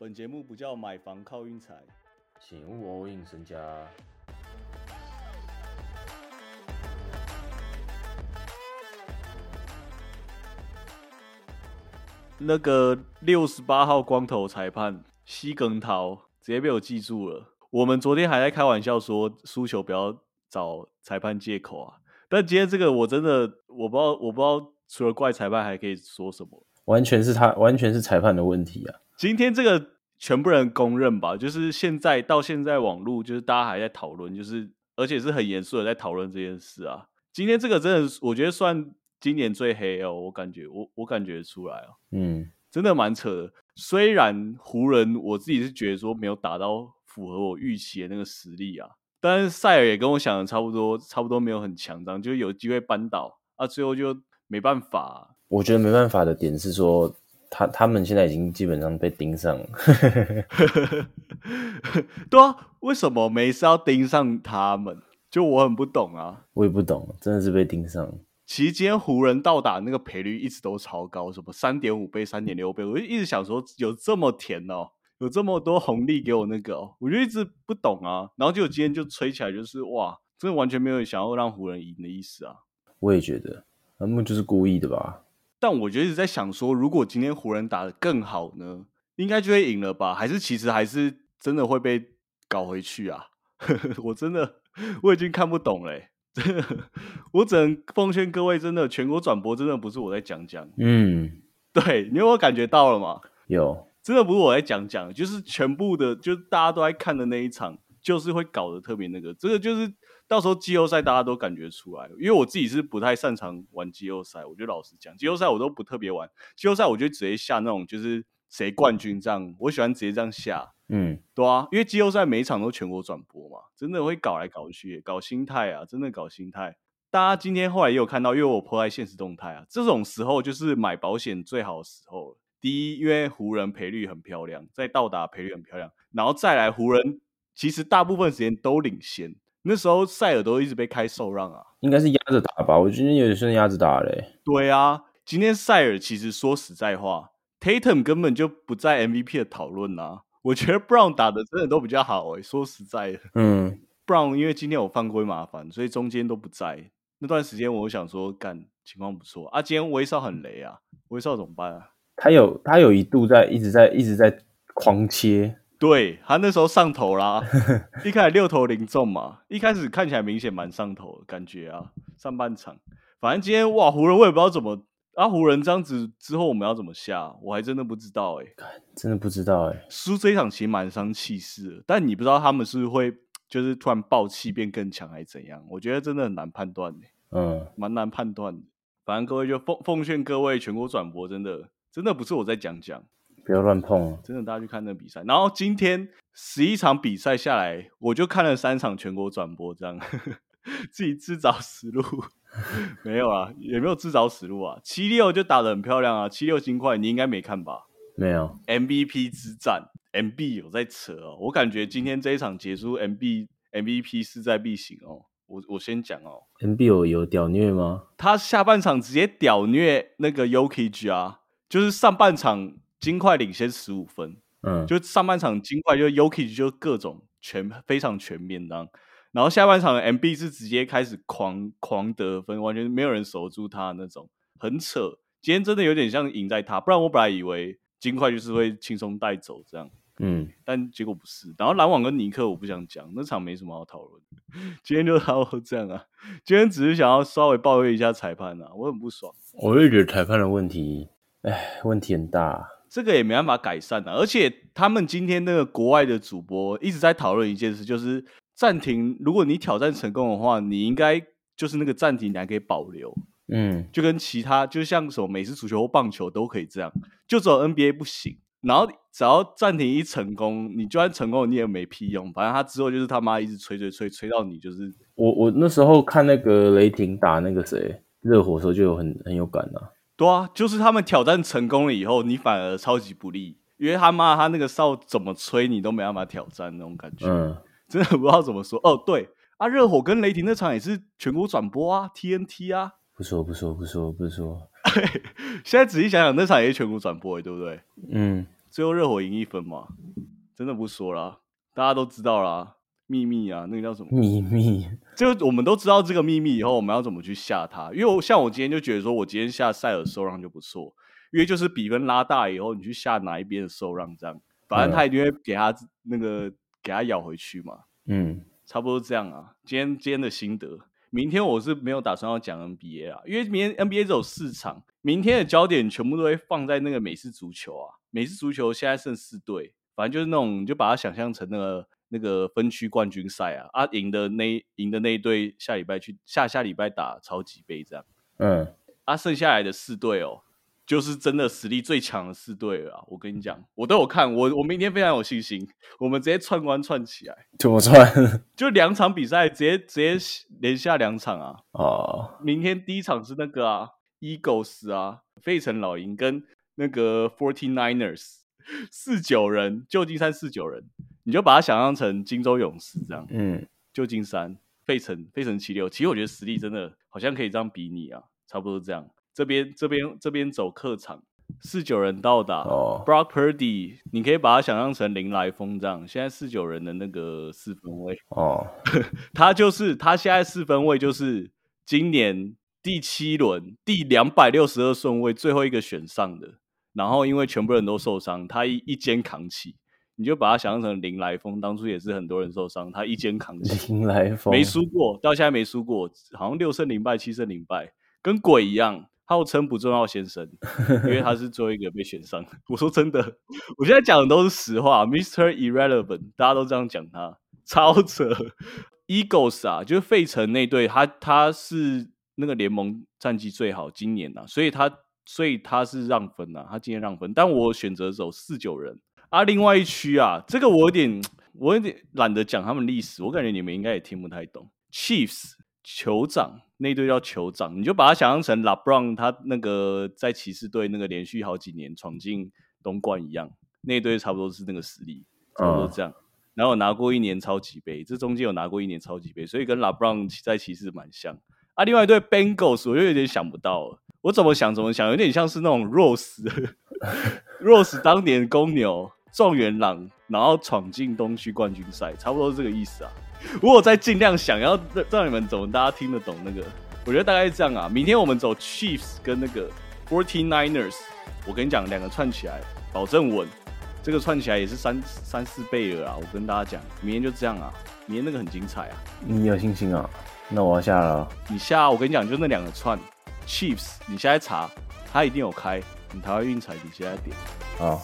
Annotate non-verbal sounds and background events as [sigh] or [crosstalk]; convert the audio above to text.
本节目不叫买房靠运财，请勿 all in 身家。那个六十八号光头裁判西耿桃直接被我记住了。我们昨天还在开玩笑说输球不要找裁判借口啊，但今天这个我真的我不知道，我不知道除了怪裁判还可以说什么。完全是他，完全是裁判的问题啊！今天这个全部人公认吧，就是现在到现在网络就是大家还在讨论，就是而且是很严肃的在讨论这件事啊。今天这个真的，我觉得算今年最黑哦，我感觉我我感觉出来啊，嗯，真的蛮扯的。虽然湖人我自己是觉得说没有打到符合我预期的那个实力啊，但是塞尔也跟我想的差不多，差不多没有很强张，就有机会扳倒啊，最后就没办法。我觉得没办法的点是说，他他们现在已经基本上被盯上了。[laughs] 对啊，为什么每次要盯上他们？就我很不懂啊。我也不懂，真的是被盯上了。其实今天湖人到达那个赔率一直都超高，什么三点五倍、三点六倍，我就一直想说，有这么甜哦，有这么多红利给我那个，我就一直不懂啊。然后就今天就吹起来，就是哇，真的完全没有想要让湖人赢的意思啊。我也觉得，他们就是故意的吧。但我觉得一直在想说，如果今天湖人打的更好呢，应该就会赢了吧？还是其实还是真的会被搞回去啊？[laughs] 我真的我已经看不懂嘞，[laughs] 真的，我只能奉劝各位，真的全国转播真的不是我在讲讲，嗯，对你有没有感觉到了吗？有，真的不是我在讲讲，就是全部的，就是大家都在看的那一场，就是会搞得特别那个，这个就是。到时候季后赛大家都感觉出来，因为我自己是不太擅长玩季后赛，我觉得老实讲，季后赛我都不特别玩。季后赛我就直接下那种就是谁冠军这样，我喜欢直接这样下。嗯，对啊，因为季后赛每一场都全国转播嘛，真的会搞来搞去，搞心态啊，真的搞心态。大家今天后来也有看到，因为我破在现实动态啊，这种时候就是买保险最好的时候。第一，因为湖人赔率很漂亮，在到达赔率很漂亮，然后再来湖人其实大部分时间都领先。那时候塞尔都一直被开受让啊，应该是压着打吧？我今天有点像压着打嘞。对啊，今天塞尔其实说实在话，Tatum 根本就不在 MVP 的讨论啊。我觉得 Brown 打的真的都比较好诶。说实在的，嗯，[laughs] Brown 因为今天我犯规麻烦，所以中间都不在。那段时间我想说，干情况不错啊。今天威少很雷啊，威少怎么办啊？他有他有一度在一直在一直在狂切。对他那时候上头啦，[laughs] 一开始六投零中嘛，一开始看起来明显蛮上头的感觉啊。上半场，反正今天哇，湖人我也不知道怎么啊，湖人这样子之后我们要怎么下，我还真的不知道哎，真的不知道哎。输这一场其实蛮伤气势，但你不知道他们是不是会就是突然爆气变更强还是怎样？我觉得真的很难判断哎，嗯，蛮难判断的。反正各位就奉奉劝各位全国转播，真的真的不是我在讲讲。不要乱碰，真的，大家去看那个比赛。然后今天十一场比赛下来，我就看了三场全国转播，这样自己自找死路。没有啊，也没有自找死路啊。七六就打的很漂亮啊，七六金块你应该没看吧？没有。MVP 之战，MB 有在扯哦。我感觉今天这一场结束，MB MVP 势在必行哦。我我先讲哦，MB 有有屌虐吗？他下半场直接屌虐那个 Yoki 啊，就是上半场。金块领先十五分，嗯，就上半场金块就 Yoki 就各种全非常全面当，然后下半场 MB 是直接开始狂狂得分，完全没有人守住他那种，很扯。今天真的有点像赢在他，不然我本来以为金块就是会轻松带走这样，嗯，但结果不是。然后篮网跟尼克我不想讲，那场没什么好讨论。今天就差不多这样啊，今天只是想要稍微抱怨一下裁判啊，我很不爽。我也觉得裁判的问题，哎，问题很大。这个也没办法改善的，而且他们今天那个国外的主播一直在讨论一件事，就是暂停。如果你挑战成功的话，你应该就是那个暂停，你还可以保留。嗯，就跟其他，就像什么美式足球或棒球都可以这样，就只有 NBA 不行。然后只要暂停一成功，你就算成功，你也没屁用。反正他之后就是他妈一直吹吹吹吹到你就是。我我那时候看那个雷霆打那个谁热火的时候，就有很很有感啊。对啊，就是他们挑战成功了以后，你反而超级不利，因为他妈他那个哨怎么吹你都没办法挑战那种感觉，嗯，真的不知道怎么说。哦，对啊，热火跟雷霆那场也是全国转播啊，TNT 啊，不说不说不说不说，[laughs] 现在仔细想想，那场也是全国转播，对不对？嗯，最后热火赢一分嘛，真的不说了，大家都知道啦，秘密啊，那个叫什么？秘密，就我们都知道这个秘密以后，我们要怎么去下他？因为我像我今天就觉得说，我今天下塞尔受让就不错，因为就是比分拉大以后，你去下哪一边的受让，这样反正他一定会给他那个给他咬回去嘛。嗯，差不多这样啊。今天今天的心得，明天我是没有打算要讲 NBA 啊，因为明天 NBA 只有四场，明天的焦点全部都会放在那个美式足球啊。美式足球现在剩四队，反正就是那种，你就把它想象成那个那个分区冠军赛啊，啊赢的那赢的那一队下礼拜去下下礼拜打超级杯这样，嗯，啊剩下来的四队哦，就是真的实力最强的四队了啊。我跟你讲，我都有看，我我明天非常有信心，我们直接串关串起来，怎么串？就两场比赛直接直接连下两场啊。哦，明天第一场是那个啊，Eagles 啊，费城老鹰跟那个 Forty Niners 四九人，旧金山四九人，你就把它想象成金州勇士这样。嗯，旧金山费城费城七六，其实我觉得实力真的好像可以这样比拟啊，差不多这样。这边这边这边走客场，四九人到达、哦 Brock Purdy，你可以把它想象成林来峰这样。现在四九人的那个四分位，哦，[laughs] 他就是他现在四分位就是今年第七轮第两百六十二顺位最后一个选上的，然后因为全部人都受伤，他一一肩扛起，你就把他想象成林来疯，当初也是很多人受伤，他一肩扛起，[laughs] 林来疯没输过，到现在没输过，好像六胜零败，七胜零败，跟鬼一样。号称不重要先生，因为他是 [laughs] 最后一个被选上的。我说真的，我现在讲的都是实话，Mr. Irrelevant，大家都这样讲他，超扯。Eagles 啊，就是费城那队，他他是那个联盟战绩最好，今年啊，所以他所以他是让分啊，他今天让分，但我选择走四九人啊。另外一区啊，这个我有点我有点懒得讲他们历史，我感觉你们应该也听不太懂。Chiefs 酋长那队叫酋长，你就把它想象成 LeBron 他那个在骑士队那个连续好几年闯进东冠一样，那队差不多是那个实力，差不多这样。然后有拿过一年超级杯，这中间有拿过一年超级杯，所以跟 LeBron 在骑士蛮像。啊，另外一队 Bengals 我又有点想不到了，我怎么想怎么想，有点像是那种 Rose [laughs] Rose 当年公牛状元郎，然后闯进东区冠军赛，差不多是这个意思啊。我有在尽量想要让让你们怎么大家听得懂那个，我觉得大概是这样啊。明天我们走 Chiefs 跟那个 Forty Niners，我跟你讲，两个串起来保证稳，这个串起来也是三三四倍了啊。我跟大家讲，明天就这样啊，明天那个很精彩啊。你有信心啊？那我要下了。你下，我跟你讲，就那两个串 Chiefs，你现在查，它一定有开。你台湾运彩，你现在点。好。